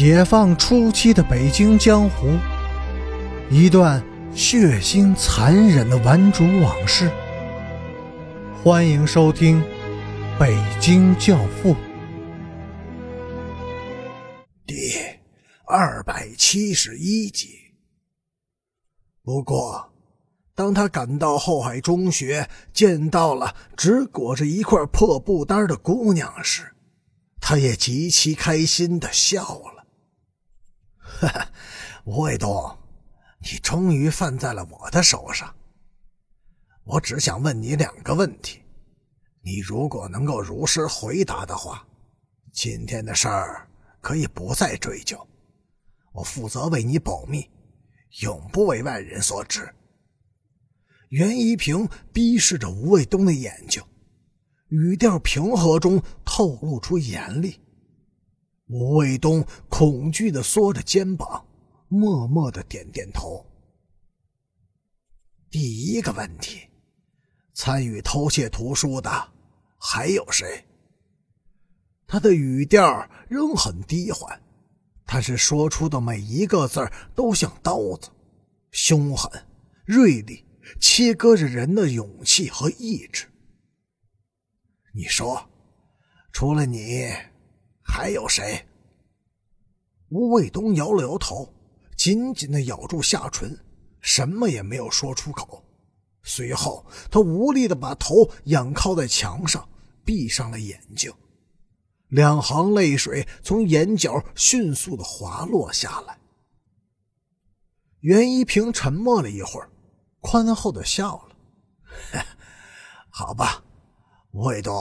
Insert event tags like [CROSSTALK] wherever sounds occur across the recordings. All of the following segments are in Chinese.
解放初期的北京江湖，一段血腥残忍的顽主往事。欢迎收听《北京教父》第二百七十一集。不过，当他赶到后海中学，见到了只裹着一块破布单的姑娘时，他也极其开心的笑了。哈哈，吴卫东，你终于犯在了我的手上。我只想问你两个问题，你如果能够如实回答的话，今天的事儿可以不再追究，我负责为你保密，永不为外人所知。袁一平逼视着吴卫东的眼睛，语调平和中透露出严厉。吴卫东恐惧的缩着肩膀，默默的点点头。第一个问题，参与偷窃图书的还有谁？他的语调仍很低缓，但是说出的每一个字都像刀子，凶狠、锐利，切割着人的勇气和意志。你说，除了你？还有谁？吴卫东摇了摇头，紧紧的咬住下唇，什么也没有说出口。随后，他无力的把头仰靠在墙上，闭上了眼睛。两行泪水从眼角迅速的滑落下来。袁一平沉默了一会儿，宽厚的笑了：“ [LAUGHS] 好吧，吴卫东，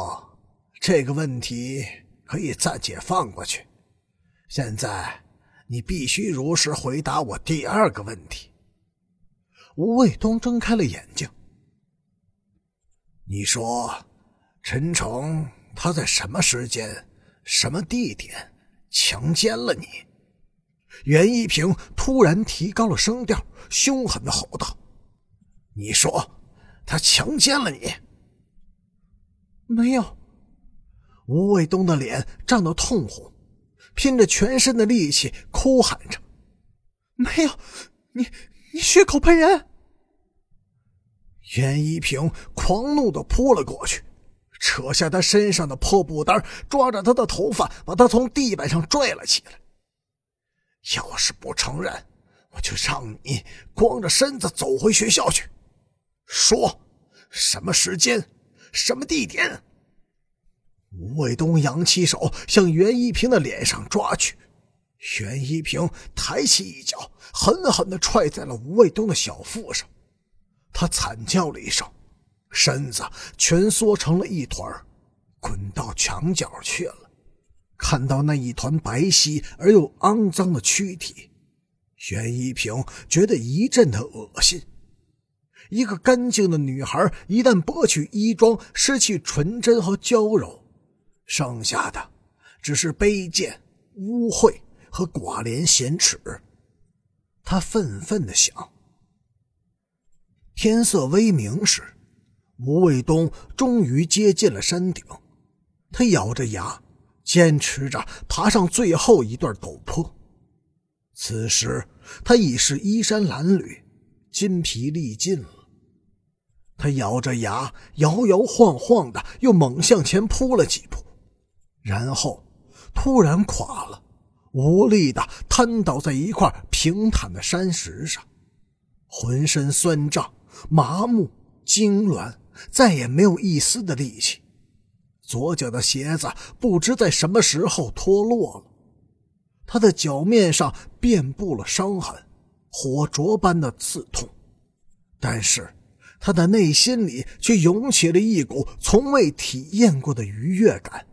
这个问题。”可以暂且放过去。现在，你必须如实回答我第二个问题。吴卫东睁开了眼睛。你说，陈诚他在什么时间、什么地点强奸了你？袁一平突然提高了声调，凶狠的吼道：“你说，他强奸了你？没有。”吴卫东的脸涨得通红，拼着全身的力气哭喊着：“没有，你你血口喷人！”袁一平狂怒的扑了过去，扯下他身上的破布单，抓着他的头发，把他从地板上拽了起来。要是不承认，我就让你光着身子走回学校去。说，什么时间，什么地点？吴卫东扬起手向袁一平的脸上抓去，袁一平抬起一脚，狠狠地踹在了吴卫东的小腹上。他惨叫了一声，身子蜷缩成了一团，滚到墙角去了。看到那一团白皙而又肮脏的躯体，袁一平觉得一阵的恶心。一个干净的女孩一旦剥去衣装，失去纯真和娇柔。剩下的只是卑贱、污秽和寡廉鲜耻。他愤愤地想。天色微明时，吴卫东终于接近了山顶。他咬着牙，坚持着爬上最后一段陡坡。此时，他已是衣衫褴褛、筋疲力尽了。他咬着牙，摇摇晃晃的又猛向前扑了几步。然后，突然垮了，无力的瘫倒在一块平坦的山石上，浑身酸胀、麻木、痉挛，再也没有一丝的力气。左脚的鞋子不知在什么时候脱落了，他的脚面上遍布了伤痕，火灼般的刺痛。但是，他的内心里却涌起了一股从未体验过的愉悦感。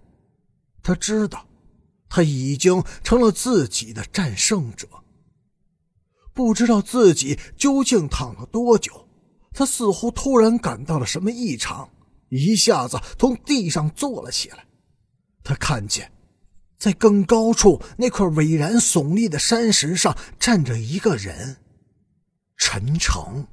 他知道，他已经成了自己的战胜者。不知道自己究竟躺了多久，他似乎突然感到了什么异常，一下子从地上坐了起来。他看见，在更高处那块巍然耸立的山石上站着一个人，陈诚。